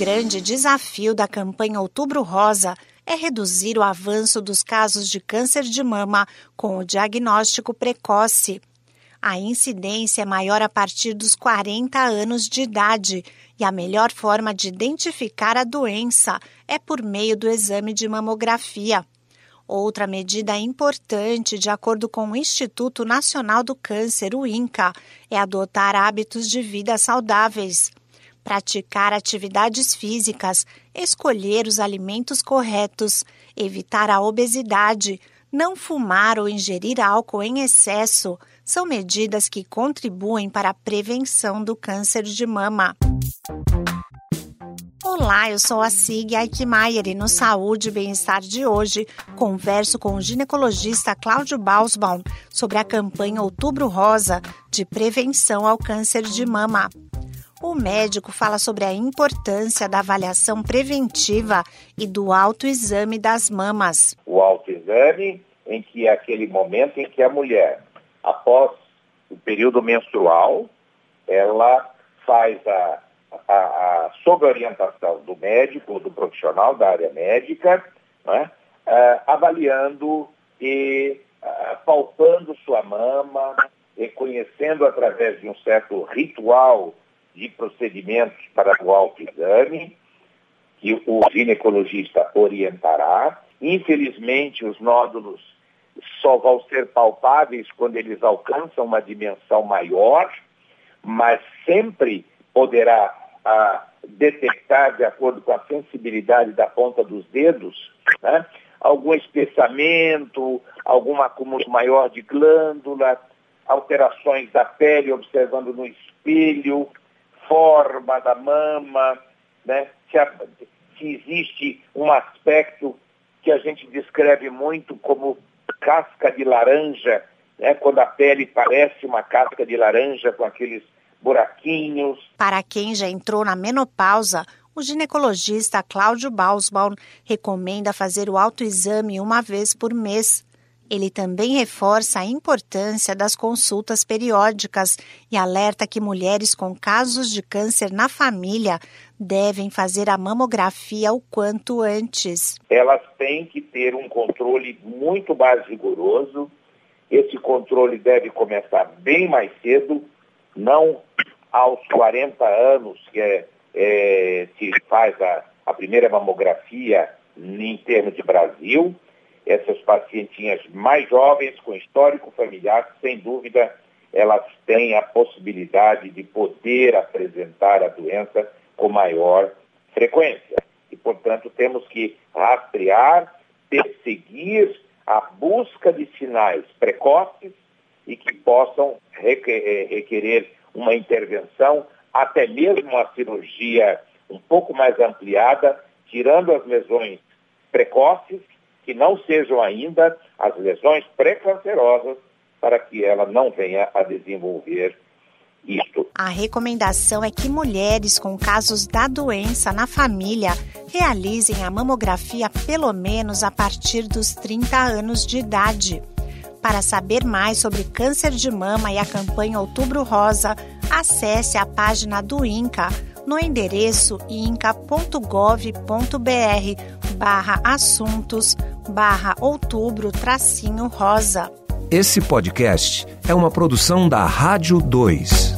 grande desafio da campanha Outubro Rosa é reduzir o avanço dos casos de câncer de mama com o diagnóstico precoce. A incidência é maior a partir dos 40 anos de idade e a melhor forma de identificar a doença é por meio do exame de mamografia. Outra medida importante, de acordo com o Instituto Nacional do Câncer, o INCA, é adotar hábitos de vida saudáveis. Praticar atividades físicas, escolher os alimentos corretos, evitar a obesidade, não fumar ou ingerir álcool em excesso são medidas que contribuem para a prevenção do câncer de mama. Olá, eu sou a Sig Aikmaier e no Saúde e Bem-Estar de hoje converso com o ginecologista Cláudio Bausbaum sobre a campanha Outubro Rosa de prevenção ao câncer de mama. O médico fala sobre a importância da avaliação preventiva e do autoexame das mamas. O autoexame, em que é aquele momento em que a mulher, após o período menstrual, ela faz a, a, a sob orientação do médico, do profissional da área médica, né, uh, avaliando e uh, palpando sua mama, reconhecendo através de um certo ritual de procedimentos para o autoexame, que o ginecologista orientará. Infelizmente, os nódulos só vão ser palpáveis quando eles alcançam uma dimensão maior, mas sempre poderá ah, detectar, de acordo com a sensibilidade da ponta dos dedos, né, algum espessamento, algum acúmulo maior de glândula, alterações da pele observando no espelho, forma da mama, né? se, a, se existe um aspecto que a gente descreve muito como casca de laranja, né? quando a pele parece uma casca de laranja com aqueles buraquinhos. Para quem já entrou na menopausa, o ginecologista Cláudio Bausbaum recomenda fazer o autoexame uma vez por mês. Ele também reforça a importância das consultas periódicas e alerta que mulheres com casos de câncer na família devem fazer a mamografia o quanto antes. Elas têm que ter um controle muito mais rigoroso. Esse controle deve começar bem mais cedo, não aos 40 anos, que é, é se faz a, a primeira mamografia em termos de Brasil essas pacientinhas mais jovens, com histórico familiar, sem dúvida, elas têm a possibilidade de poder apresentar a doença com maior frequência. E, portanto, temos que rastrear, perseguir a busca de sinais precoces e que possam eh, requerer uma intervenção, até mesmo uma cirurgia um pouco mais ampliada, tirando as lesões precoces que não sejam ainda as lesões pré-cancerosas para que ela não venha a desenvolver isto. A recomendação é que mulheres com casos da doença na família realizem a mamografia pelo menos a partir dos 30 anos de idade. Para saber mais sobre câncer de mama e a campanha Outubro Rosa, acesse a página do INCA no endereço inca.gov.br barra assuntos barra outubro tracinho rosa. Esse podcast é uma produção da Rádio 2.